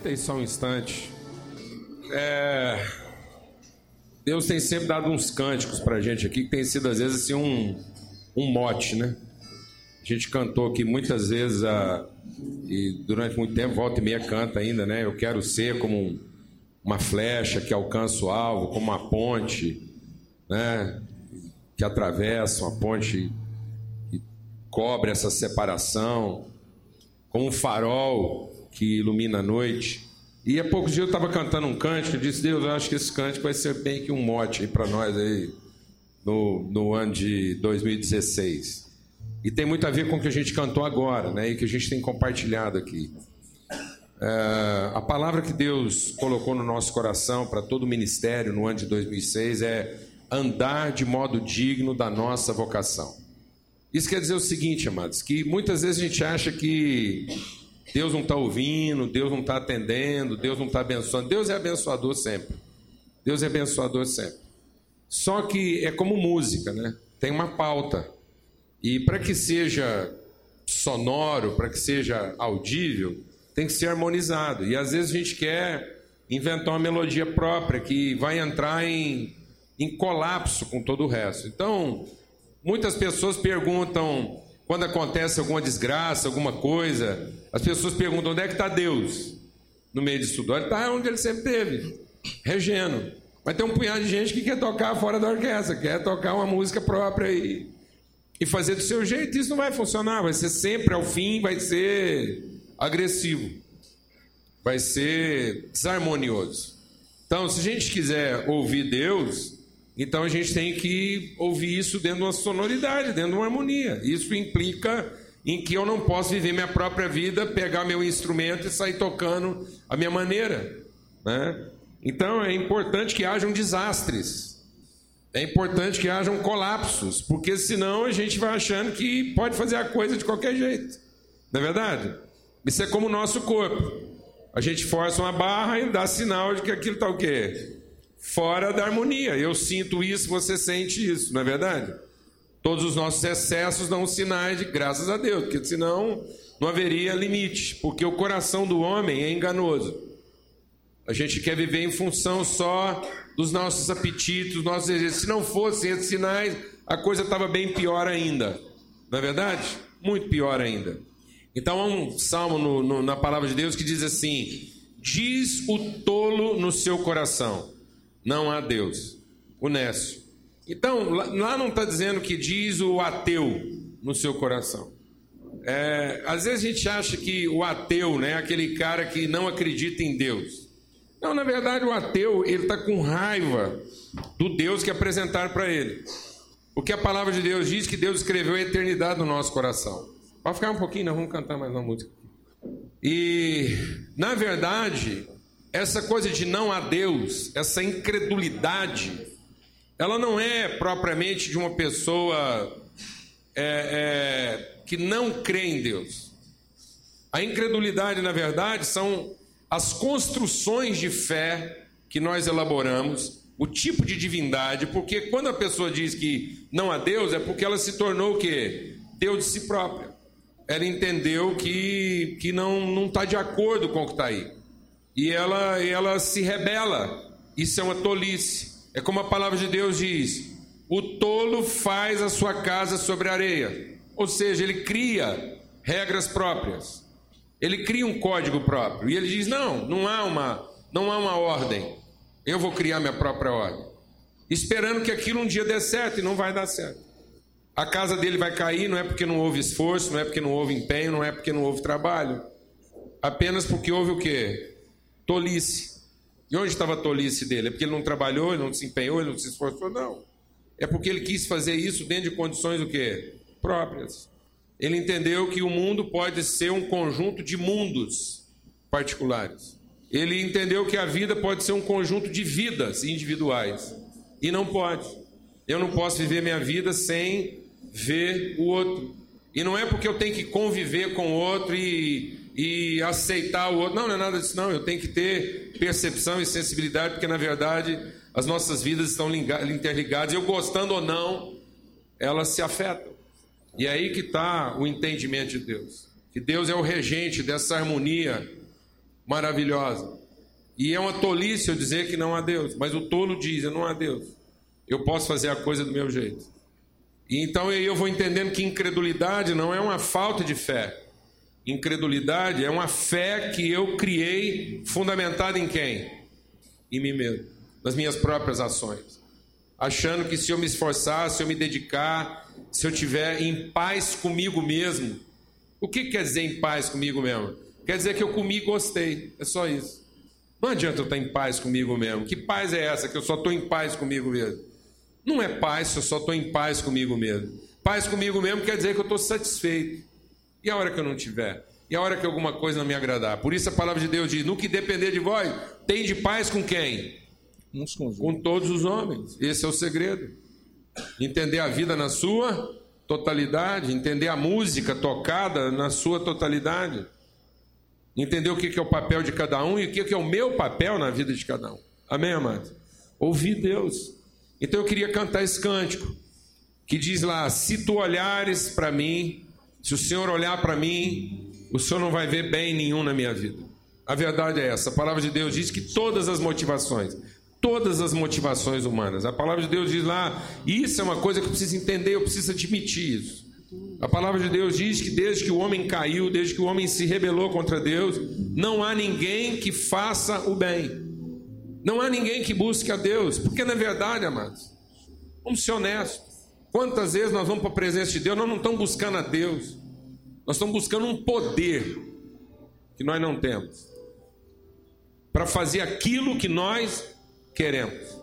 Senta aí só um instante. É... Deus tem sempre dado uns cânticos pra gente aqui, que tem sido às vezes assim um, um mote, né? A gente cantou aqui muitas vezes, a... e durante muito tempo, volta e meia canta ainda, né? Eu quero ser como um, uma flecha que alcança o alvo, como uma ponte, né? Que atravessa, uma ponte que cobre essa separação, como um farol que ilumina a noite. E há poucos dias eu estava cantando um cântico e disse, Deus, eu acho que esse cântico vai ser bem que um mote para nós aí no, no ano de 2016. E tem muito a ver com o que a gente cantou agora, né? E que a gente tem compartilhado aqui. É, a palavra que Deus colocou no nosso coração para todo o ministério no ano de 2006 é andar de modo digno da nossa vocação. Isso quer dizer o seguinte, amados, que muitas vezes a gente acha que Deus não está ouvindo, Deus não está atendendo, Deus não está abençoando. Deus é abençoador sempre. Deus é abençoador sempre. Só que é como música, né? Tem uma pauta. E para que seja sonoro, para que seja audível, tem que ser harmonizado. E às vezes a gente quer inventar uma melodia própria que vai entrar em, em colapso com todo o resto. Então, muitas pessoas perguntam quando acontece alguma desgraça, alguma coisa, as pessoas perguntam onde é que está Deus no meio disso tudo. Ele está onde ele sempre teve, regendo. Mas tem um punhado de gente que quer tocar fora da orquestra, quer tocar uma música própria e, e fazer do seu jeito. Isso não vai funcionar, vai ser sempre ao fim, vai ser agressivo, vai ser desarmonioso. Então, se a gente quiser ouvir Deus, então a gente tem que ouvir isso dentro de uma sonoridade, dentro de uma harmonia. Isso implica em que eu não posso viver minha própria vida, pegar meu instrumento e sair tocando a minha maneira. Né? Então é importante que hajam desastres, é importante que hajam colapsos, porque senão a gente vai achando que pode fazer a coisa de qualquer jeito. Não é verdade? Isso é como o nosso corpo. A gente força uma barra e dá sinal de que aquilo está o quê? Fora da harmonia. Eu sinto isso, você sente isso, não é verdade? Todos os nossos excessos dão sinais de graças a Deus, porque senão não haveria limite, porque o coração do homem é enganoso. A gente quer viver em função só dos nossos apetites, dos nossos desejos. Se não fossem esses sinais, a coisa estava bem pior ainda. Não é verdade? Muito pior ainda. Então há um salmo no, no, na palavra de Deus que diz assim: Diz o tolo no seu coração, não há Deus. O Nécio. Então, lá não está dizendo que diz o ateu no seu coração. É, às vezes a gente acha que o ateu né, é aquele cara que não acredita em Deus. Não, na verdade, o ateu ele está com raiva do Deus que apresentaram para ele. Porque a palavra de Deus diz que Deus escreveu a eternidade no nosso coração. Pode ficar um pouquinho, nós vamos cantar mais uma música. E, na verdade, essa coisa de não há Deus, essa incredulidade, ela não é propriamente de uma pessoa é, é, que não crê em Deus. A incredulidade, na verdade, são as construções de fé que nós elaboramos, o tipo de divindade, porque quando a pessoa diz que não há Deus, é porque ela se tornou o quê? Deus de si própria. Ela entendeu que, que não está de acordo com o que está aí. E ela, ela se rebela. Isso é uma tolice. É como a palavra de Deus diz: o tolo faz a sua casa sobre areia. Ou seja, ele cria regras próprias. Ele cria um código próprio. E ele diz: não, não há uma, não há uma ordem. Eu vou criar minha própria ordem. Esperando que aquilo um dia dê certo e não vai dar certo. A casa dele vai cair, não é porque não houve esforço, não é porque não houve empenho, não é porque não houve trabalho. Apenas porque houve o quê? Tolice. E onde estava a tolice dele? É porque ele não trabalhou, ele não se empenhou, ele não se esforçou? Não. É porque ele quis fazer isso dentro de condições o quê? Próprias. Ele entendeu que o mundo pode ser um conjunto de mundos particulares. Ele entendeu que a vida pode ser um conjunto de vidas individuais. E não pode. Eu não posso viver minha vida sem ver o outro. E não é porque eu tenho que conviver com o outro e e aceitar o outro. Não, não é nada disso, não. Eu tenho que ter percepção e sensibilidade, porque na verdade as nossas vidas estão interligadas. Eu gostando ou não, elas se afetam. E é aí que está o entendimento de Deus. Que Deus é o regente dessa harmonia maravilhosa. E é uma tolice eu dizer que não há Deus, mas o tolo diz: não há Deus. Eu posso fazer a coisa do meu jeito. E então eu vou entendendo que incredulidade não é uma falta de fé. Incredulidade é uma fé que eu criei fundamentada em quem? Em mim mesmo, nas minhas próprias ações. Achando que se eu me esforçar, se eu me dedicar, se eu tiver em paz comigo mesmo. O que quer dizer em paz comigo mesmo? Quer dizer que eu comi e gostei. É só isso. Não adianta eu estar em paz comigo mesmo. Que paz é essa que eu só estou em paz comigo mesmo? Não é paz se eu só estou em paz comigo mesmo. Paz comigo mesmo quer dizer que eu estou satisfeito. E a hora que eu não tiver? E a hora que alguma coisa não me agradar? Por isso a palavra de Deus diz: no que depender de vós, tem de paz com quem? Uns com, com todos os homens. Esse é o segredo. Entender a vida na sua totalidade, entender a música tocada na sua totalidade, entender o que é o papel de cada um e o que é o meu papel na vida de cada um. Amém, amado? Ouvir Deus. Então eu queria cantar esse cântico que diz lá: Se tu olhares para mim, se o Senhor olhar para mim, o Senhor não vai ver bem nenhum na minha vida. A verdade é essa. A palavra de Deus diz que todas as motivações, todas as motivações humanas, a palavra de Deus diz lá, isso é uma coisa que eu preciso entender, eu preciso admitir isso. A palavra de Deus diz que desde que o homem caiu, desde que o homem se rebelou contra Deus, não há ninguém que faça o bem. Não há ninguém que busque a Deus, porque na verdade, amados, vamos ser honestos. Quantas vezes nós vamos para a presença de Deus, nós não estamos buscando a Deus, nós estamos buscando um poder que nós não temos para fazer aquilo que nós queremos.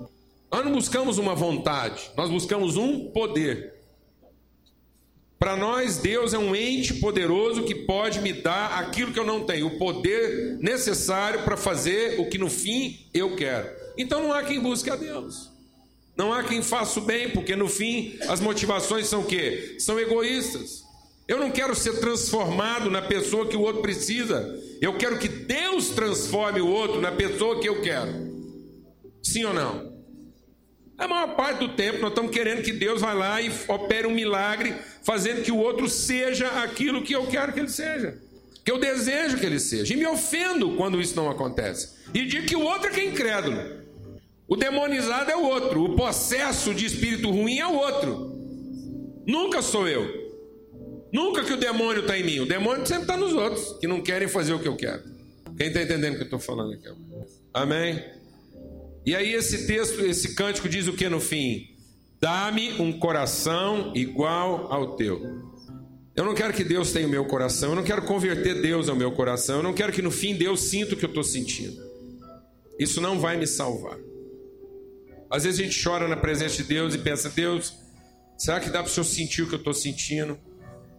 Nós não buscamos uma vontade, nós buscamos um poder. Para nós, Deus é um ente poderoso que pode me dar aquilo que eu não tenho, o poder necessário para fazer o que no fim eu quero. Então não há quem busque a Deus. Não há quem faça o bem, porque no fim as motivações são o quê? São egoístas. Eu não quero ser transformado na pessoa que o outro precisa. Eu quero que Deus transforme o outro na pessoa que eu quero. Sim ou não? A maior parte do tempo nós estamos querendo que Deus vá lá e opere um milagre, fazendo que o outro seja aquilo que eu quero que ele seja, que eu desejo que ele seja. E me ofendo quando isso não acontece. E digo que o outro é quem é incrédulo. O demonizado é o outro, o possesso de espírito ruim é o outro. Nunca sou eu. Nunca que o demônio está em mim. O demônio sempre está nos outros, que não querem fazer o que eu quero. Quem está entendendo o que eu estou falando aqui? Amém? E aí esse texto, esse cântico diz o que no fim? Dá-me um coração igual ao teu. Eu não quero que Deus tenha o meu coração, eu não quero converter Deus ao meu coração, eu não quero que no fim Deus sinta o que eu estou sentindo. Isso não vai me salvar. Às vezes a gente chora na presença de Deus e pensa: Deus, será que dá para o Senhor sentir o que eu estou sentindo?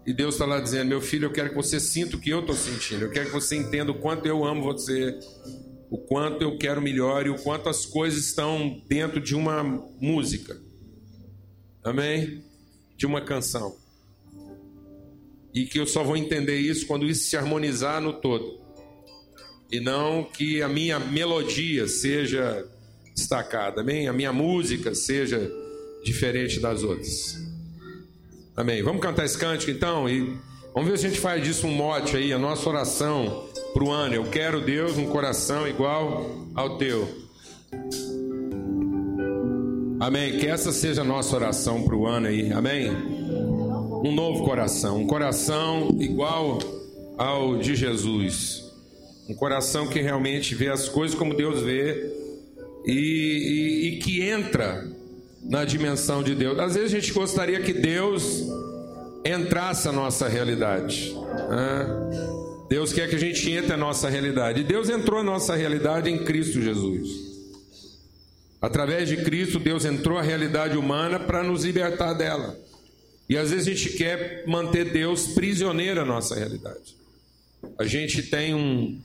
E Deus está lá dizendo: Meu filho, eu quero que você sinta o que eu estou sentindo, eu quero que você entenda o quanto eu amo você, o quanto eu quero melhor e o quanto as coisas estão dentro de uma música. Amém? De uma canção. E que eu só vou entender isso quando isso se harmonizar no todo. E não que a minha melodia seja destacada, amém? A minha música seja diferente das outras. Amém. Vamos cantar esse cântico então e vamos ver se a gente faz disso um mote aí, a nossa oração para o ano. Eu quero, Deus, um coração igual ao teu. Amém. Que essa seja a nossa oração para o ano aí. Amém. Um novo coração, um coração igual ao de Jesus. Um coração que realmente vê as coisas como Deus vê e, e, e que entra na dimensão de Deus. Às vezes a gente gostaria que Deus entrasse na nossa realidade. Né? Deus quer que a gente entre na nossa realidade. E Deus entrou na nossa realidade em Cristo Jesus. Através de Cristo, Deus entrou na realidade humana para nos libertar dela. E às vezes a gente quer manter Deus prisioneiro da nossa realidade. A gente tem um,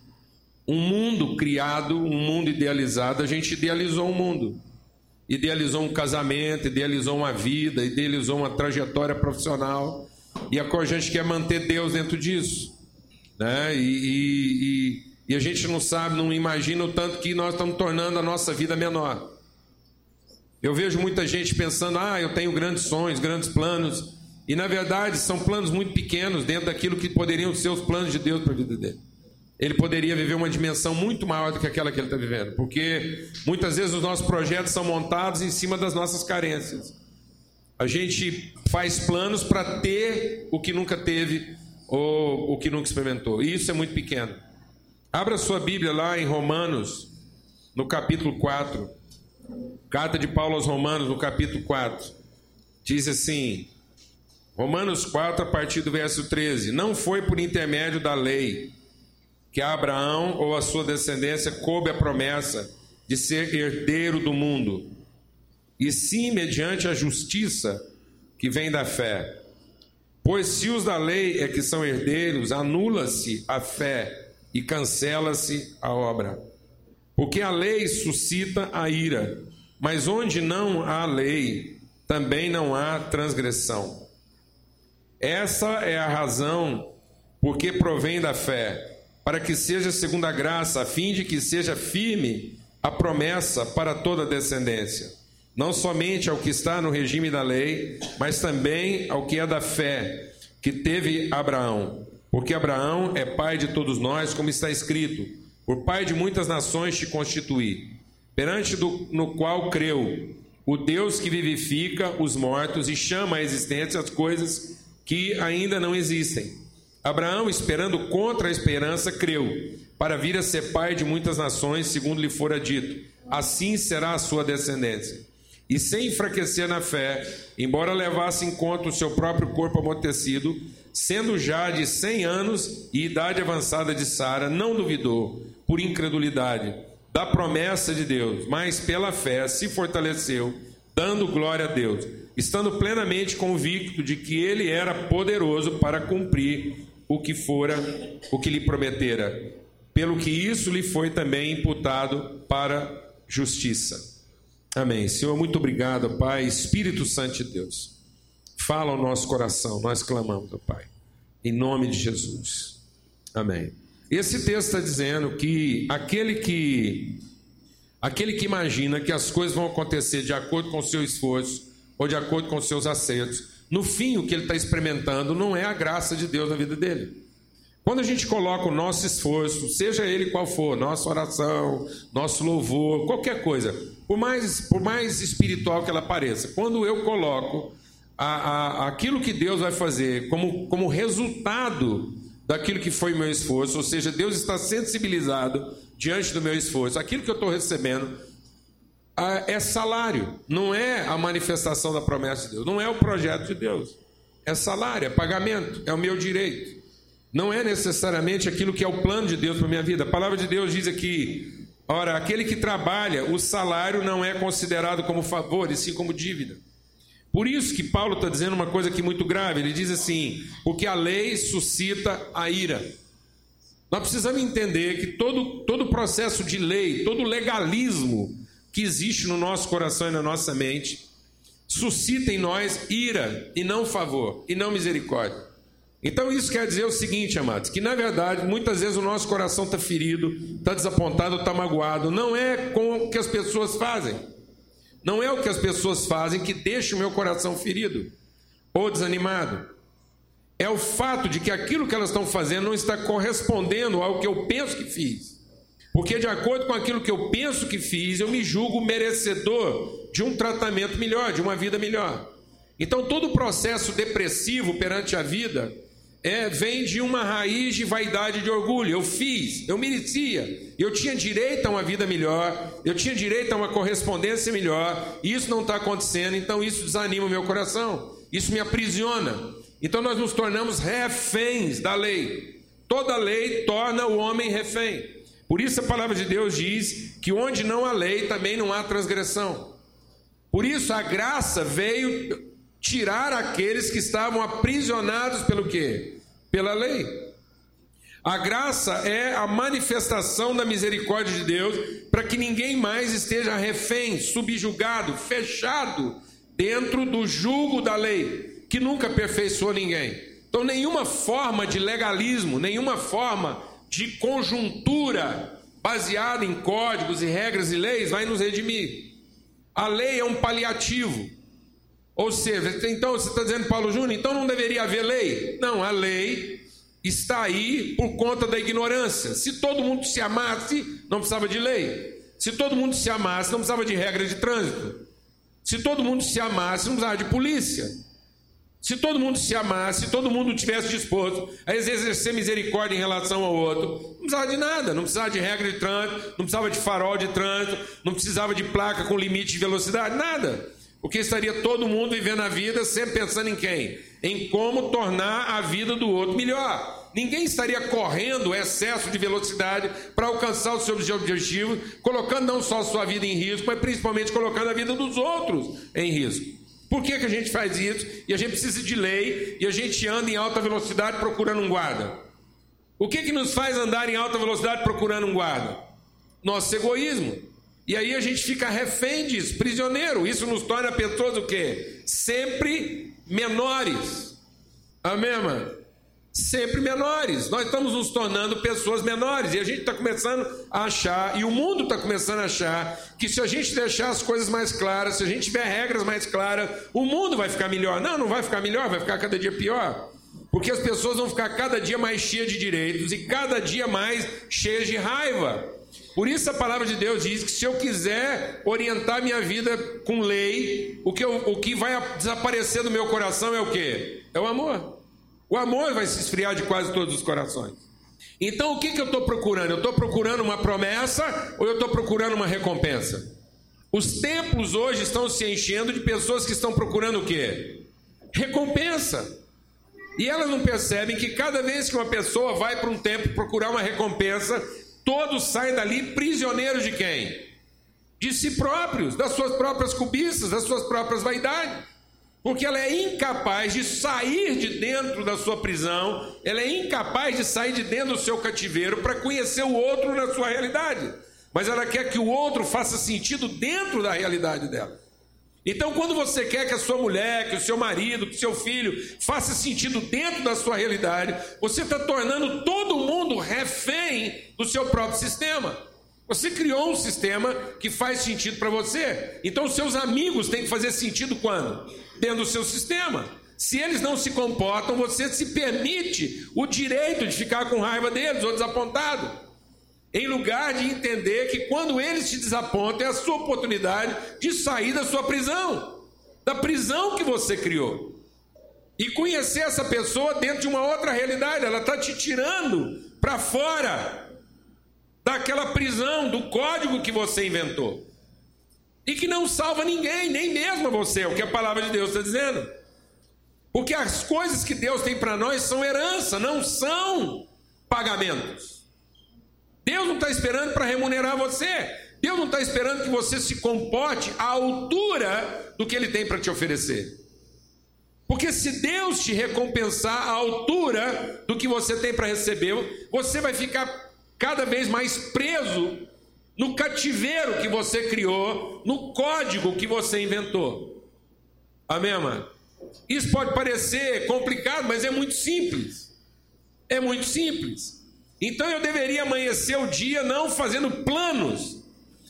um mundo criado, um mundo idealizado, a gente idealizou um mundo. Idealizou um casamento, idealizou uma vida, idealizou uma trajetória profissional. E a gente quer manter Deus dentro disso né? E, e, e, a gente não sabe, não imagina o tanto que nós estamos tornando a nossa vida menor. Eu vejo muita gente pensando, ah, eu tenho grandes sonhos, grandes planos, e na verdade são planos muito pequenos dentro daquilo que poderiam ser os planos de Deus para a vida dele. Ele poderia viver uma dimensão muito maior do que aquela que ele está vivendo, porque muitas vezes os nossos projetos são montados em cima das nossas carências. A gente faz planos para ter o que nunca teve ou o que nunca experimentou, e isso é muito pequeno. Abra sua Bíblia lá em Romanos, no capítulo 4. Carta de Paulo aos Romanos, no capítulo 4. Diz assim: Romanos 4, a partir do verso 13: Não foi por intermédio da lei que a Abraão ou a sua descendência coube a promessa de ser herdeiro do mundo, e sim mediante a justiça que vem da fé. Pois se os da lei é que são herdeiros, anula-se a fé e cancela-se a obra. Porque a lei suscita a ira, mas onde não há lei, também não há transgressão. Essa é a razão porque provém da fé para que seja segundo a graça, a fim de que seja firme a promessa para toda a descendência, não somente ao que está no regime da lei, mas também ao que é da fé que teve Abraão. Porque Abraão é pai de todos nós, como está escrito: por pai de muitas nações te constituí, perante do, no qual creu, o Deus que vivifica os mortos e chama à existência as coisas que ainda não existem Abraão, esperando contra a esperança, creu, para vir a ser pai de muitas nações, segundo lhe fora dito: assim será a sua descendência. E sem enfraquecer na fé, embora levasse em conta o seu próprio corpo amortecido, sendo já de cem anos e idade avançada de Sara, não duvidou, por incredulidade, da promessa de Deus, mas pela fé se fortaleceu, dando glória a Deus, estando plenamente convicto de que ele era poderoso para cumprir o que fora, o que lhe prometera, pelo que isso lhe foi também imputado para justiça. Amém. Senhor, muito obrigado, Pai. Espírito Santo de Deus, fala ao nosso coração, nós clamamos, Pai, em nome de Jesus. Amém. Esse texto está dizendo que aquele que aquele que imagina que as coisas vão acontecer de acordo com o seu esforço ou de acordo com os seus acertos, no fim, o que ele está experimentando não é a graça de Deus na vida dele. Quando a gente coloca o nosso esforço, seja ele qual for, nossa oração, nosso louvor, qualquer coisa, por mais, por mais espiritual que ela pareça, quando eu coloco a, a, aquilo que Deus vai fazer como, como resultado daquilo que foi meu esforço, ou seja, Deus está sensibilizado diante do meu esforço, aquilo que eu estou recebendo é salário, não é a manifestação da promessa de Deus, não é o projeto de Deus. É salário, é pagamento, é o meu direito. Não é necessariamente aquilo que é o plano de Deus para a minha vida. A palavra de Deus diz aqui: ora, aquele que trabalha, o salário não é considerado como favor, e sim como dívida. Por isso que Paulo está dizendo uma coisa aqui muito grave. Ele diz assim: porque a lei suscita a ira. Nós precisamos entender que todo, todo processo de lei, todo legalismo, que existe no nosso coração e na nossa mente suscita em nós ira e não favor e não misericórdia. Então isso quer dizer o seguinte, amados, que na verdade muitas vezes o nosso coração está ferido, está desapontado, está magoado. Não é com o que as pessoas fazem. Não é o que as pessoas fazem que deixa o meu coração ferido ou desanimado. É o fato de que aquilo que elas estão fazendo não está correspondendo ao que eu penso que fiz. Porque, de acordo com aquilo que eu penso que fiz, eu me julgo merecedor de um tratamento melhor, de uma vida melhor. Então, todo o processo depressivo perante a vida é, vem de uma raiz de vaidade e de orgulho. Eu fiz, eu merecia, eu tinha direito a uma vida melhor, eu tinha direito a uma correspondência melhor, e isso não está acontecendo, então isso desanima o meu coração, isso me aprisiona. Então, nós nos tornamos reféns da lei. Toda lei torna o homem refém. Por isso a palavra de Deus diz que onde não há lei também não há transgressão. Por isso a graça veio tirar aqueles que estavam aprisionados pelo quê? Pela lei. A graça é a manifestação da misericórdia de Deus para que ninguém mais esteja refém, subjugado, fechado dentro do jugo da lei, que nunca aperfeiçoou ninguém. Então, nenhuma forma de legalismo, nenhuma forma de conjuntura baseada em códigos e regras e leis vai nos redimir. A lei é um paliativo. Ou seja, então você está dizendo, Paulo Júnior, então não deveria haver lei? Não, a lei está aí por conta da ignorância. Se todo mundo se amasse, não precisava de lei. Se todo mundo se amasse, não precisava de regra de trânsito. Se todo mundo se amasse, não precisava de polícia. Se todo mundo se amasse, se todo mundo tivesse disposto a exercer misericórdia em relação ao outro, não precisava de nada, não precisava de regra de trânsito, não precisava de farol de trânsito, não precisava de placa com limite de velocidade, nada. Porque estaria todo mundo vivendo a vida sempre pensando em quem? Em como tornar a vida do outro melhor. Ninguém estaria correndo excesso de velocidade para alcançar os seus objetivos, colocando não só a sua vida em risco, mas principalmente colocando a vida dos outros em risco. Por que, que a gente faz isso? E a gente precisa de lei e a gente anda em alta velocidade procurando um guarda. O que, que nos faz andar em alta velocidade procurando um guarda? Nosso egoísmo. E aí a gente fica refém disso, prisioneiro. Isso nos torna pessoas o quê? Sempre menores. Amém, mano? Sempre menores. Nós estamos nos tornando pessoas menores e a gente está começando a achar, e o mundo está começando a achar, que se a gente deixar as coisas mais claras, se a gente tiver regras mais claras, o mundo vai ficar melhor. Não, não vai ficar melhor, vai ficar cada dia pior. Porque as pessoas vão ficar cada dia mais cheias de direitos e cada dia mais cheias de raiva. Por isso a palavra de Deus diz que se eu quiser orientar minha vida com lei, o que, eu, o que vai desaparecer do meu coração é o que? É o amor. O amor vai se esfriar de quase todos os corações. Então o que, que eu estou procurando? Eu estou procurando uma promessa ou eu estou procurando uma recompensa? Os templos hoje estão se enchendo de pessoas que estão procurando o quê? Recompensa. E elas não percebem que cada vez que uma pessoa vai para um templo procurar uma recompensa, todos saem dali prisioneiros de quem? De si próprios, das suas próprias cobiças, das suas próprias vaidades porque ela é incapaz de sair de dentro da sua prisão, ela é incapaz de sair de dentro do seu cativeiro para conhecer o outro na sua realidade, mas ela quer que o outro faça sentido dentro da realidade dela. Então, quando você quer que a sua mulher, que o seu marido, que o seu filho faça sentido dentro da sua realidade, você está tornando todo mundo refém do seu próprio sistema. Você criou um sistema que faz sentido para você. Então, seus amigos têm que fazer sentido quando? Dentro do seu sistema. Se eles não se comportam, você se permite o direito de ficar com raiva deles ou desapontado. Em lugar de entender que quando eles te desapontam, é a sua oportunidade de sair da sua prisão, da prisão que você criou. E conhecer essa pessoa dentro de uma outra realidade, ela está te tirando para fora daquela prisão, do código que você inventou. E que não salva ninguém, nem mesmo você, é o que a palavra de Deus está dizendo. Porque as coisas que Deus tem para nós são herança, não são pagamentos. Deus não está esperando para remunerar você. Deus não está esperando que você se comporte à altura do que Ele tem para te oferecer. Porque se Deus te recompensar à altura do que você tem para receber, você vai ficar cada vez mais preso no cativeiro que você criou, no código que você inventou. Amém, mano? Isso pode parecer complicado, mas é muito simples. É muito simples. Então eu deveria amanhecer o dia não fazendo planos,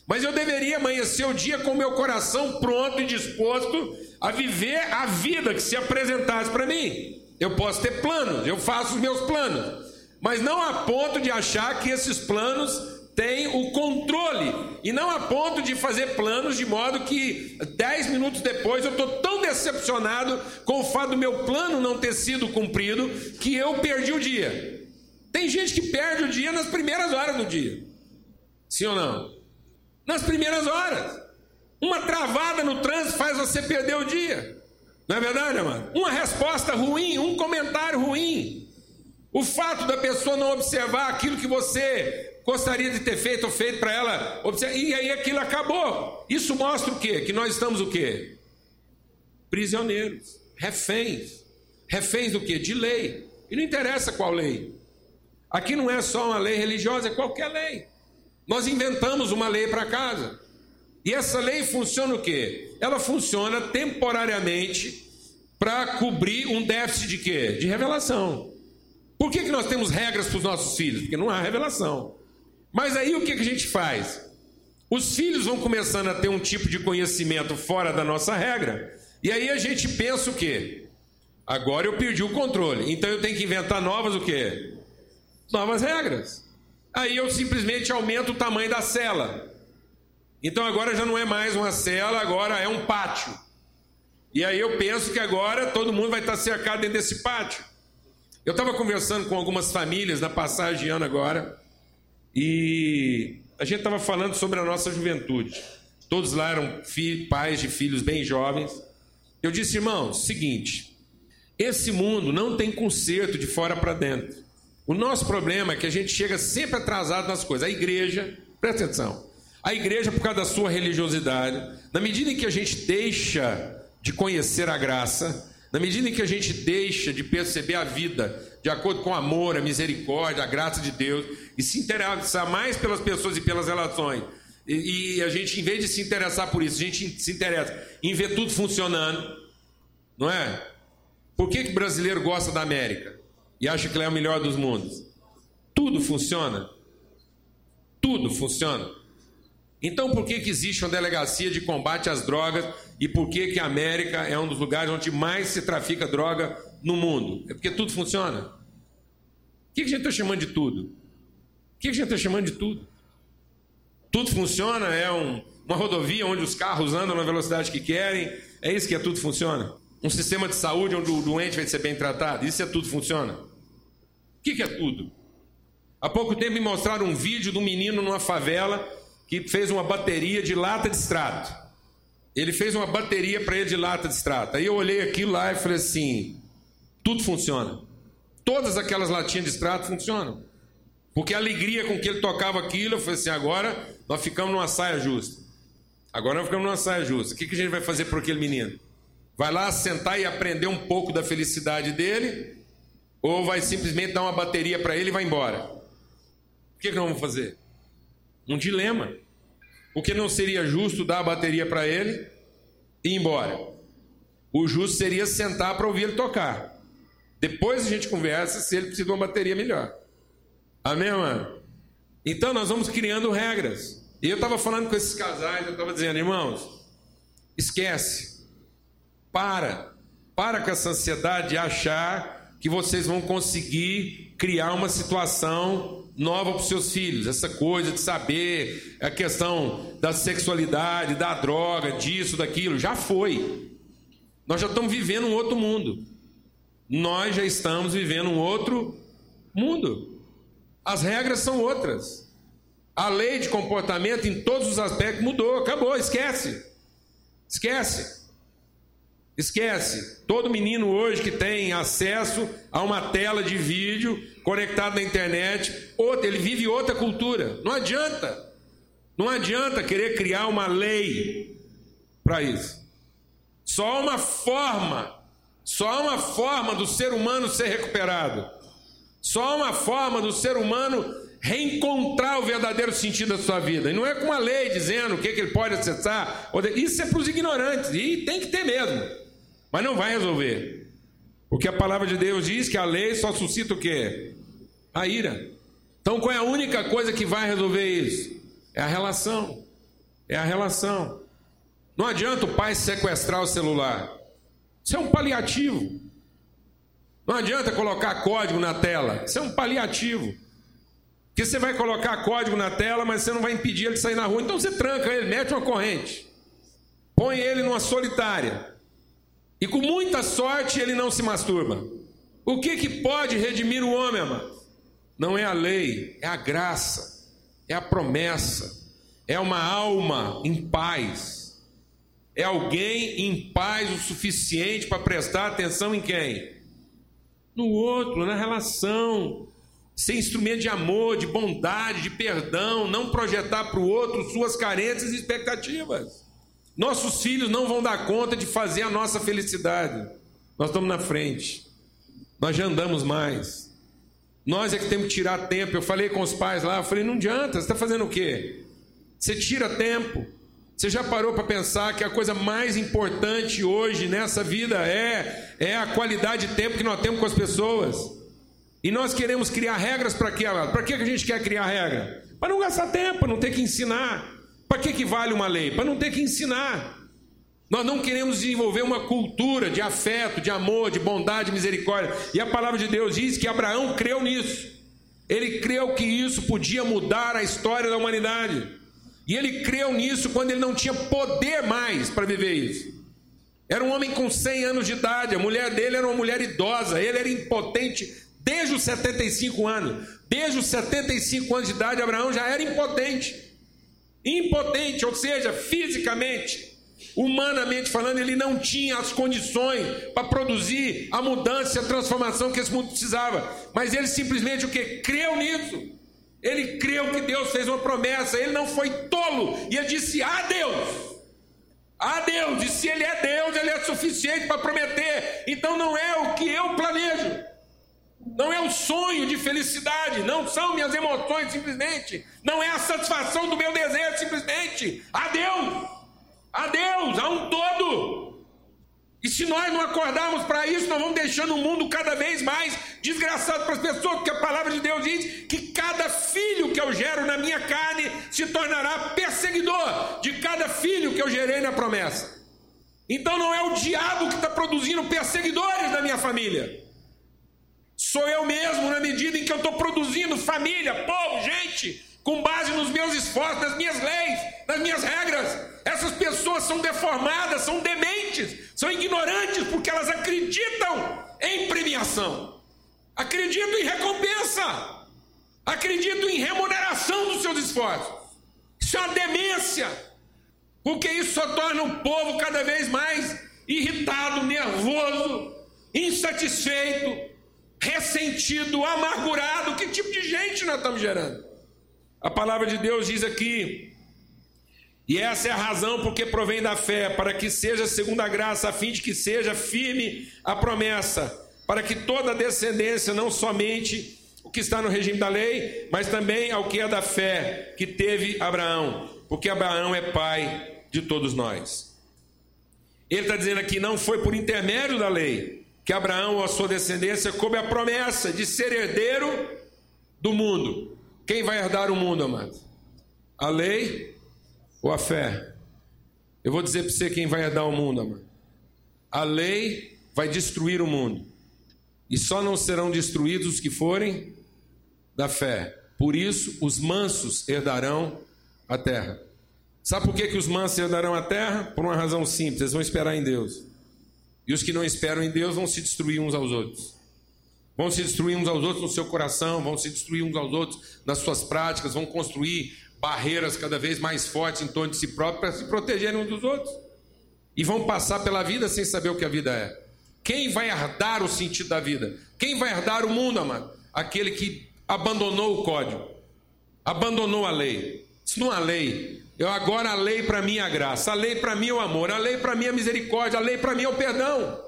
mas eu deveria amanhecer o dia com meu coração pronto e disposto a viver a vida que se apresentasse para mim. Eu posso ter planos, eu faço os meus planos, mas não a ponto de achar que esses planos têm o controle, e não a ponto de fazer planos de modo que dez minutos depois eu estou tão decepcionado com o fato do meu plano não ter sido cumprido que eu perdi o dia. Tem gente que perde o dia nas primeiras horas do dia, sim ou não? Nas primeiras horas. Uma travada no trânsito faz você perder o dia. Não é verdade, mano? Uma resposta ruim, um comentário ruim, o fato da pessoa não observar aquilo que você gostaria de ter feito ou feito para ela, observar, e aí aquilo acabou. Isso mostra o quê? Que nós estamos o quê? Prisioneiros, reféns. Reféns do quê? De lei. E não interessa qual lei. Aqui não é só uma lei religiosa, é qualquer lei. Nós inventamos uma lei para casa. E essa lei funciona o quê? Ela funciona temporariamente para cobrir um déficit de quê? De revelação. Por que, que nós temos regras para os nossos filhos? Porque não há revelação. Mas aí o que, que a gente faz? Os filhos vão começando a ter um tipo de conhecimento fora da nossa regra, e aí a gente pensa o quê? Agora eu perdi o controle. Então eu tenho que inventar novas o quê? Novas regras. Aí eu simplesmente aumento o tamanho da cela. Então agora já não é mais uma cela, agora é um pátio. E aí eu penso que agora todo mundo vai estar cercado dentro desse pátio. Eu estava conversando com algumas famílias na passagem de ano agora, e a gente estava falando sobre a nossa juventude. Todos lá eram pais de filhos bem jovens. Eu disse, irmãos, seguinte: esse mundo não tem conserto de fora para dentro. O nosso problema é que a gente chega sempre atrasado nas coisas. A igreja, presta atenção, a igreja, por causa da sua religiosidade, na medida em que a gente deixa de conhecer a graça, na medida em que a gente deixa de perceber a vida de acordo com o amor, a misericórdia, a graça de Deus, e se interessar mais pelas pessoas e pelas relações, e, e a gente, em vez de se interessar por isso, a gente se interessa em ver tudo funcionando, não é? Por que, que o brasileiro gosta da América e acha que ela é o melhor dos mundos? Tudo funciona. Tudo funciona. Então, por que, que existe uma delegacia de combate às drogas e por que, que a América é um dos lugares onde mais se trafica droga no mundo? É porque tudo funciona. O que, que a gente está chamando de tudo? O que, que a gente está chamando de tudo? Tudo funciona? É um, uma rodovia onde os carros andam na velocidade que querem? É isso que é tudo funciona? Um sistema de saúde onde o doente vai ser bem tratado? Isso é tudo funciona? O que, que é tudo? Há pouco tempo me mostraram um vídeo de um menino numa favela que fez uma bateria de lata de extrato. Ele fez uma bateria para ele de lata de extrato. Aí eu olhei aquilo lá e falei assim: tudo funciona. Todas aquelas latinhas de extrato funcionam. Porque a alegria com que ele tocava aquilo, eu falei assim: agora nós ficamos numa saia justa. Agora nós ficamos numa saia justa. O que, que a gente vai fazer por aquele menino? Vai lá sentar e aprender um pouco da felicidade dele? Ou vai simplesmente dar uma bateria para ele e vai embora? O que, que nós vamos fazer? Um dilema. Porque não seria justo dar a bateria para ele e ir embora. O justo seria sentar para ouvir ele tocar. Depois a gente conversa se ele precisa de uma bateria melhor. Amém, mano? Então nós vamos criando regras. E eu estava falando com esses casais, eu estava dizendo, irmãos, esquece. Para. Para com essa ansiedade de achar que vocês vão conseguir criar uma situação nova para os seus filhos, essa coisa de saber a questão da sexualidade, da droga, disso, daquilo, já foi. Nós já estamos vivendo um outro mundo. Nós já estamos vivendo um outro mundo. As regras são outras. A lei de comportamento em todos os aspectos mudou, acabou, esquece. Esquece. Esquece. Todo menino hoje que tem acesso a uma tela de vídeo conectado na internet, ele vive outra cultura. Não adianta. Não adianta querer criar uma lei para isso. Só uma forma, só uma forma do ser humano ser recuperado. Só uma forma do ser humano reencontrar o verdadeiro sentido da sua vida. E não é com uma lei dizendo o que, que ele pode acessar. Isso é para os ignorantes. E tem que ter mesmo. Mas não vai resolver. Porque a palavra de Deus diz que a lei só suscita o quê? A ira. Então qual é a única coisa que vai resolver isso? É a relação. É a relação. Não adianta o pai sequestrar o celular. Isso é um paliativo. Não adianta colocar código na tela. Isso é um paliativo. Porque você vai colocar código na tela, mas você não vai impedir ele de sair na rua. Então você tranca ele, mete uma corrente. Põe ele numa solitária. E com muita sorte ele não se masturba. O que, que pode redimir o homem, amado? Não é a lei, é a graça, é a promessa, é uma alma em paz, é alguém em paz o suficiente para prestar atenção em quem? No outro, na relação, ser instrumento de amor, de bondade, de perdão, não projetar para o outro suas carências e expectativas. Nossos filhos não vão dar conta de fazer a nossa felicidade. Nós estamos na frente. Nós já andamos mais. Nós é que temos que tirar tempo. Eu falei com os pais lá, eu falei, não adianta, você está fazendo o quê? Você tira tempo. Você já parou para pensar que a coisa mais importante hoje nessa vida é, é a qualidade de tempo que nós temos com as pessoas? E nós queremos criar regras para quê? Para que a gente quer criar regra? Para não gastar tempo, não ter que ensinar. Para que, que vale uma lei? Para não ter que ensinar. Nós não queremos desenvolver uma cultura de afeto, de amor, de bondade, de misericórdia. E a palavra de Deus diz que Abraão creu nisso. Ele creu que isso podia mudar a história da humanidade. E ele creu nisso quando ele não tinha poder mais para viver isso. Era um homem com 100 anos de idade, a mulher dele era uma mulher idosa, ele era impotente desde os 75 anos. Desde os 75 anos de idade, Abraão já era impotente. Impotente, ou seja, fisicamente humanamente falando, ele não tinha as condições para produzir a mudança a transformação que esse mundo precisava. Mas ele simplesmente o que? Creu nisso. Ele creu que Deus fez uma promessa, ele não foi tolo, e ele disse: a Deus. A Deus, e se ele é Deus, ele é suficiente para prometer. Então não é o que eu planejo. Não é o sonho de felicidade, não são minhas emoções simplesmente, não é a satisfação do meu desejo simplesmente. A Deus a Deus, a um todo. E se nós não acordarmos para isso, nós vamos deixando o mundo cada vez mais desgraçado para as pessoas, porque a palavra de Deus diz que cada filho que eu gero na minha carne se tornará perseguidor de cada filho que eu gerei na promessa. Então não é o diabo que está produzindo perseguidores na minha família. Sou eu mesmo, na medida em que eu estou produzindo família, povo, gente, com base nos meus esforços, nas minhas leis, nas minhas regras. Essas pessoas são deformadas, são dementes, são ignorantes porque elas acreditam em premiação, acreditam em recompensa, acreditam em remuneração dos seus esforços. Isso é uma demência, porque isso só torna o povo cada vez mais irritado, nervoso, insatisfeito, ressentido, amargurado. Que tipo de gente nós estamos gerando? A palavra de Deus diz aqui e essa é a razão porque provém da fé, para que seja segundo a graça, a fim de que seja firme a promessa, para que toda a descendência, não somente o que está no regime da lei, mas também ao que é da fé que teve Abraão, porque Abraão é pai de todos nós. Ele está dizendo aqui: não foi por intermédio da lei que Abraão ou a sua descendência coube a promessa de ser herdeiro do mundo. Quem vai herdar o mundo, amado? A lei ou a fé? Eu vou dizer para você quem vai herdar o mundo, amado. A lei vai destruir o mundo. E só não serão destruídos os que forem da fé. Por isso, os mansos herdarão a terra. Sabe por que, que os mansos herdarão a terra? Por uma razão simples: eles vão esperar em Deus. E os que não esperam em Deus vão se destruir uns aos outros. Vão se destruir uns aos outros no seu coração, vão se destruir uns aos outros nas suas práticas, vão construir barreiras cada vez mais fortes em torno de si próprio para se protegerem uns dos outros. E vão passar pela vida sem saber o que a vida é. Quem vai herdar o sentido da vida? Quem vai herdar o mundo, amado? Aquele que abandonou o código, abandonou a lei. Isso não é lei. Eu agora a lei para mim é a graça, a lei para mim é o amor, a lei para mim é a misericórdia, a lei para mim é o perdão.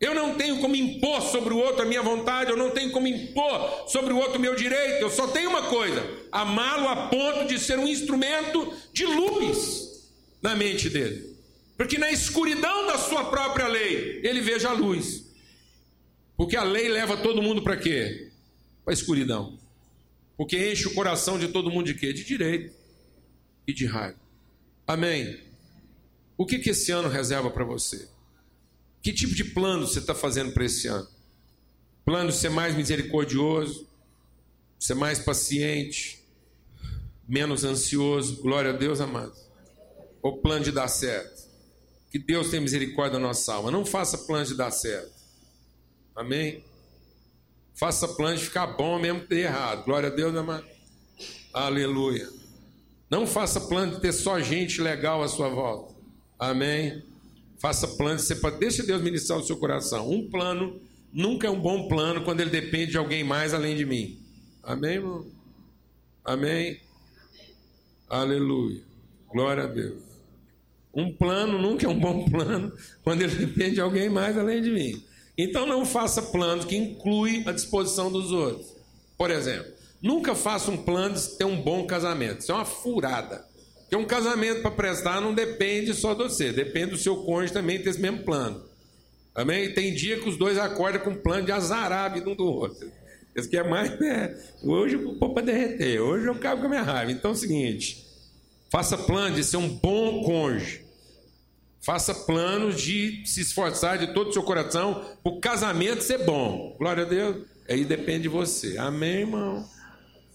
Eu não tenho como impor sobre o outro a minha vontade, eu não tenho como impor sobre o outro o meu direito. Eu só tenho uma coisa: amá-lo a ponto de ser um instrumento de luz na mente dele. Porque na escuridão da sua própria lei, ele veja a luz. Porque a lei leva todo mundo para quê? Para a escuridão. Porque enche o coração de todo mundo de quê? De direito e de raiva. Amém. O que, que esse ano reserva para você? Que tipo de plano você está fazendo para esse ano? Plano de ser mais misericordioso, ser mais paciente, menos ansioso, glória a Deus, amado. Ou plano de dar certo? Que Deus tenha misericórdia da nossa alma. Não faça plano de dar certo. Amém? Faça plano de ficar bom mesmo ter errado. Glória a Deus, amado. Aleluia. Não faça plano de ter só gente legal à sua volta. Amém? Faça planos, você pode, deixa Deus ministrar o seu coração. Um plano nunca é um bom plano quando ele depende de alguém mais além de mim. Amém, irmão? Amém? Aleluia. Glória a Deus. Um plano nunca é um bom plano quando ele depende de alguém mais além de mim. Então não faça planos que incluem a disposição dos outros. Por exemplo, nunca faça um plano de ter um bom casamento. Isso é uma furada. Porque um casamento para prestar não depende só de você, depende do seu cônjuge também ter esse mesmo plano. Amém? Tem dia que os dois acordam com um plano de azarar um do outro. Esse que é mais, né? Hoje o povo para derreter, hoje eu cabo com a minha raiva. Então é o seguinte: faça plano de ser um bom cônjuge. Faça planos de se esforçar de todo o seu coração para o casamento ser bom. Glória a Deus. Aí depende de você. Amém, irmão?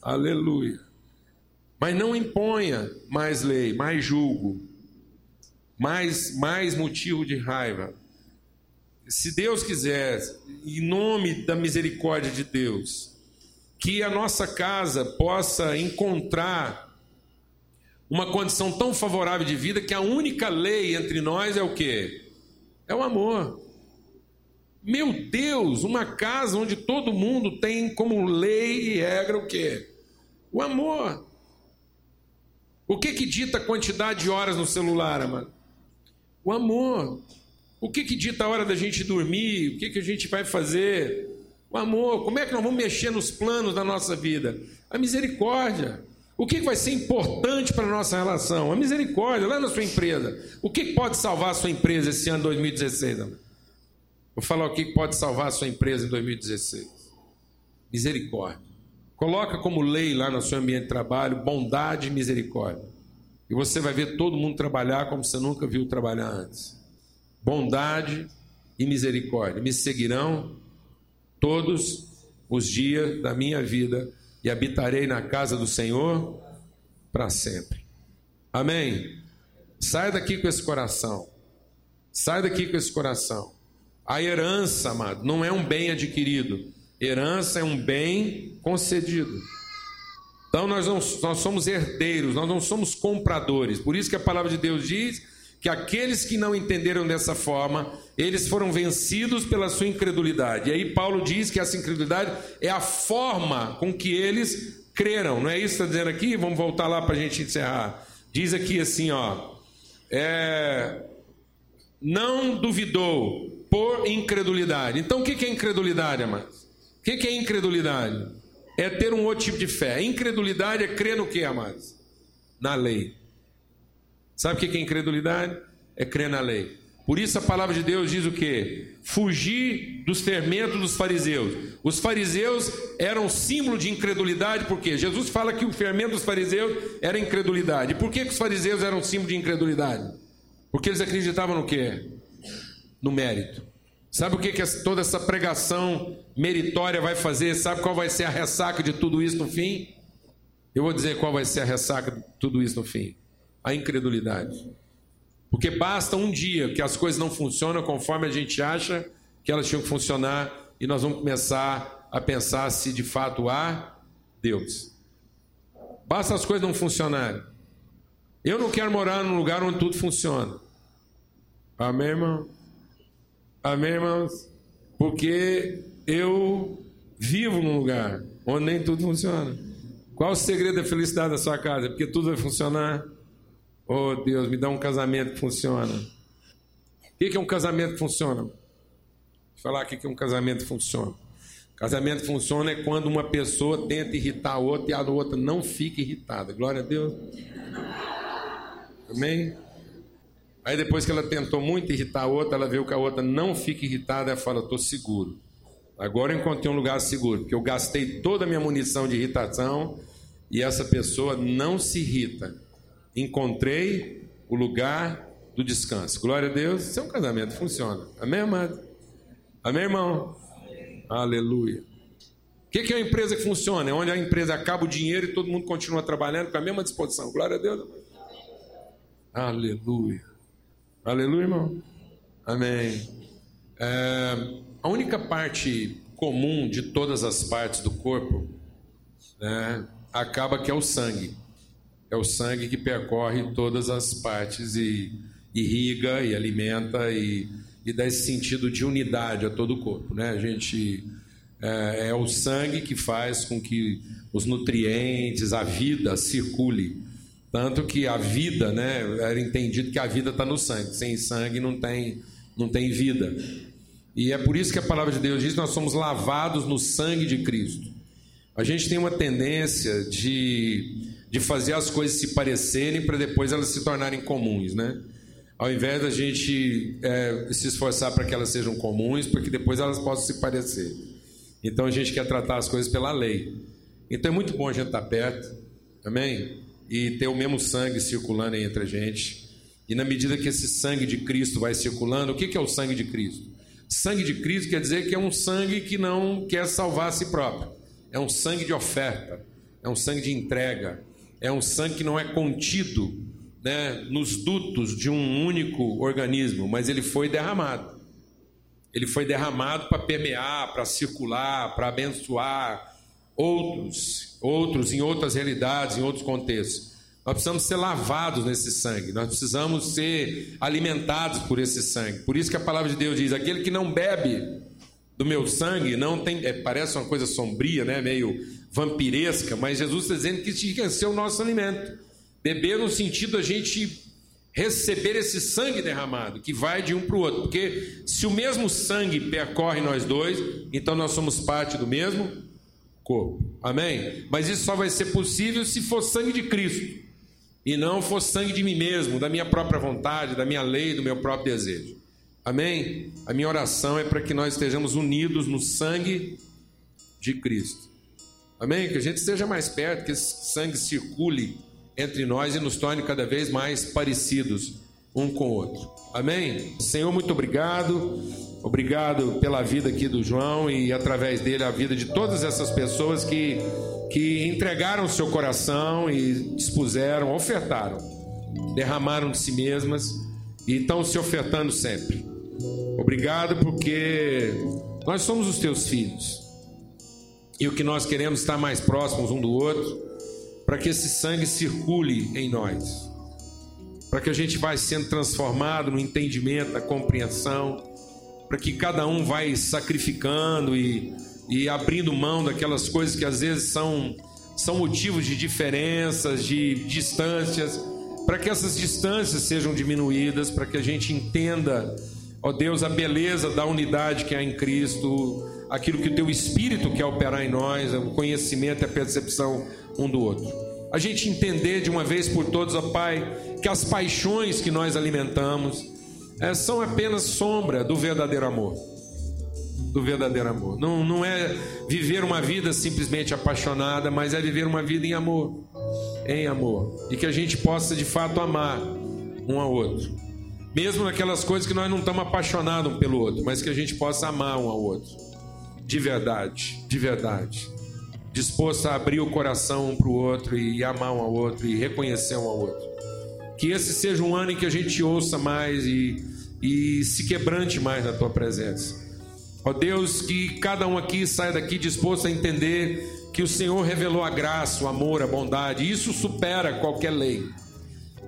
Aleluia. Mas não imponha mais lei, mais julgo, mais, mais motivo de raiva. Se Deus quiser, em nome da misericórdia de Deus, que a nossa casa possa encontrar uma condição tão favorável de vida que a única lei entre nós é o que? É o amor. Meu Deus, uma casa onde todo mundo tem como lei e regra o que? O amor. O que que dita a quantidade de horas no celular, amado? O amor. O que que dita a hora da gente dormir? O que que a gente vai fazer? O amor. Como é que nós vamos mexer nos planos da nossa vida? A misericórdia. O que vai ser importante para a nossa relação? A misericórdia, lá na sua empresa. O que pode salvar a sua empresa esse ano 2016? Amor? Vou falar o que pode salvar a sua empresa em 2016. Misericórdia. Coloca como lei lá no seu ambiente de trabalho bondade e misericórdia. E você vai ver todo mundo trabalhar como você nunca viu trabalhar antes. Bondade e misericórdia me seguirão todos os dias da minha vida e habitarei na casa do Senhor para sempre. Amém. Sai daqui com esse coração. Sai daqui com esse coração. A herança, amado, não é um bem adquirido. Herança é um bem concedido. Então nós, não, nós somos herdeiros, nós não somos compradores. Por isso que a palavra de Deus diz que aqueles que não entenderam dessa forma, eles foram vencidos pela sua incredulidade. E aí Paulo diz que essa incredulidade é a forma com que eles creram. Não é isso que está dizendo aqui? Vamos voltar lá para a gente encerrar. Diz aqui assim, ó. É, não duvidou por incredulidade. Então o que é incredulidade, amados? O que é incredulidade? é ter um outro tipo de fé. Incredulidade é crer no que, amados? Na lei. Sabe o que é incredulidade? É crer na lei. Por isso a palavra de Deus diz o que? Fugir dos fermentos dos fariseus. Os fariseus eram símbolo de incredulidade, porque Jesus fala que o fermento dos fariseus era incredulidade. Por que, que os fariseus eram símbolo de incredulidade? Porque eles acreditavam no que? No mérito. Sabe o que, que toda essa pregação meritória vai fazer? Sabe qual vai ser a ressaca de tudo isso no fim? Eu vou dizer qual vai ser a ressaca de tudo isso no fim: a incredulidade. Porque basta um dia que as coisas não funcionam conforme a gente acha que elas tinham que funcionar e nós vamos começar a pensar se de fato há Deus. Basta as coisas não funcionarem. Eu não quero morar num lugar onde tudo funciona. Amém, irmão? Amém, irmãos? Porque eu vivo num lugar onde nem tudo funciona. Qual o segredo da felicidade da sua casa? Porque tudo vai funcionar. Oh Deus, me dá um casamento que funciona. O que é um casamento que funciona? Vou falar o que é um casamento que funciona. Casamento funciona é quando uma pessoa tenta irritar a outra e a outra não fica irritada. Glória a Deus. Amém? Aí depois que ela tentou muito irritar a outra, ela viu que a outra não fica irritada, ela fala: "Estou seguro. Agora eu encontrei um lugar seguro, porque eu gastei toda a minha munição de irritação e essa pessoa não se irrita. Encontrei o lugar do descanso. Glória a Deus. Isso é um casamento, funciona. Amém, amado? Amém, irmão? Amém. Aleluia. O que é uma empresa que funciona? É onde a empresa acaba o dinheiro e todo mundo continua trabalhando com a mesma disposição. Glória a Deus. Aleluia. Aleluia, irmão? Amém. É, a única parte comum de todas as partes do corpo né, acaba que é o sangue. É o sangue que percorre todas as partes e irriga e alimenta e, e dá esse sentido de unidade a todo o corpo. Né? A gente é, é o sangue que faz com que os nutrientes, a vida circule tanto que a vida, né, era entendido que a vida está no sangue. Sem sangue não tem, não tem vida. E é por isso que a palavra de Deus diz que nós somos lavados no sangue de Cristo. A gente tem uma tendência de, de fazer as coisas se parecerem para depois elas se tornarem comuns, né? Ao invés da gente é, se esforçar para que elas sejam comuns, porque depois elas possam se parecer. Então a gente quer tratar as coisas pela lei. Então é muito bom a gente estar perto, amém? E ter o mesmo sangue circulando entre a gente. E na medida que esse sangue de Cristo vai circulando, o que é o sangue de Cristo? Sangue de Cristo quer dizer que é um sangue que não quer salvar a si próprio. É um sangue de oferta, é um sangue de entrega, é um sangue que não é contido né, nos dutos de um único organismo, mas ele foi derramado. Ele foi derramado para permear, para circular, para abençoar outros, outros em outras realidades, em outros contextos. Nós precisamos ser lavados nesse sangue, nós precisamos ser alimentados por esse sangue. Por isso que a palavra de Deus diz: aquele que não bebe do meu sangue não tem. É, parece uma coisa sombria, né? meio vampiresca, mas Jesus está dizendo que ser o nosso alimento. Beber no sentido a gente receber esse sangue derramado, que vai de um para o outro. Porque se o mesmo sangue percorre nós dois, então nós somos parte do mesmo corpo. Amém? Mas isso só vai ser possível se for sangue de Cristo e não for sangue de mim mesmo, da minha própria vontade, da minha lei, do meu próprio desejo. Amém? A minha oração é para que nós estejamos unidos no sangue de Cristo. Amém? Que a gente esteja mais perto, que esse sangue circule entre nós e nos torne cada vez mais parecidos um com o outro. Amém? Senhor, muito obrigado. Obrigado pela vida aqui do João e através dele a vida de todas essas pessoas que que entregaram seu coração e dispuseram, ofertaram, derramaram de si mesmas e estão se ofertando sempre. Obrigado porque nós somos os teus filhos e o que nós queremos estar mais próximos um do outro, para que esse sangue circule em nós, para que a gente vá sendo transformado no entendimento, na compreensão, para que cada um vai sacrificando e e abrindo mão daquelas coisas que às vezes são, são motivos de diferenças, de distâncias, para que essas distâncias sejam diminuídas, para que a gente entenda, ó Deus, a beleza da unidade que há em Cristo, aquilo que o teu Espírito quer operar em nós, o conhecimento e a percepção um do outro. A gente entender de uma vez por todas, ó Pai, que as paixões que nós alimentamos são apenas sombra do verdadeiro amor do verdadeiro amor. Não, não é viver uma vida simplesmente apaixonada, mas é viver uma vida em amor. Em amor. E que a gente possa de fato amar um ao outro. Mesmo naquelas coisas que nós não estamos apaixonados um pelo outro, mas que a gente possa amar um ao outro. De verdade, de verdade. Disposto a abrir o coração um para o outro e amar um ao outro e reconhecer um ao outro. Que esse seja um ano em que a gente ouça mais e, e se quebrante mais na tua presença Ó Deus, que cada um aqui saia daqui disposto a entender que o Senhor revelou a graça, o amor, a bondade. Isso supera qualquer lei.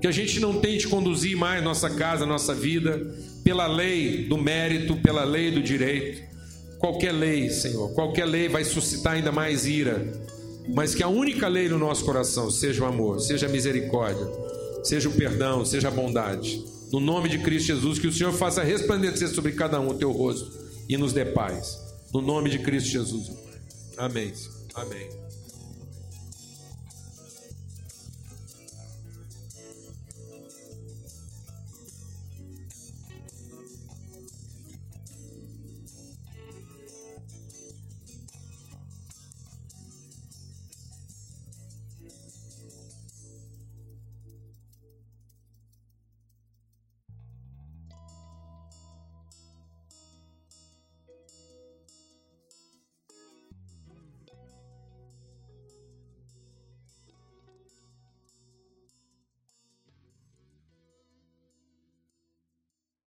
Que a gente não tente conduzir mais nossa casa, nossa vida pela lei do mérito, pela lei do direito. Qualquer lei, Senhor, qualquer lei vai suscitar ainda mais ira. Mas que a única lei no nosso coração seja o amor, seja a misericórdia, seja o perdão, seja a bondade. No nome de Cristo Jesus, que o Senhor faça resplandecer sobre cada um o teu rosto e nos dê paz. No nome de Cristo Jesus. Amém. Amém.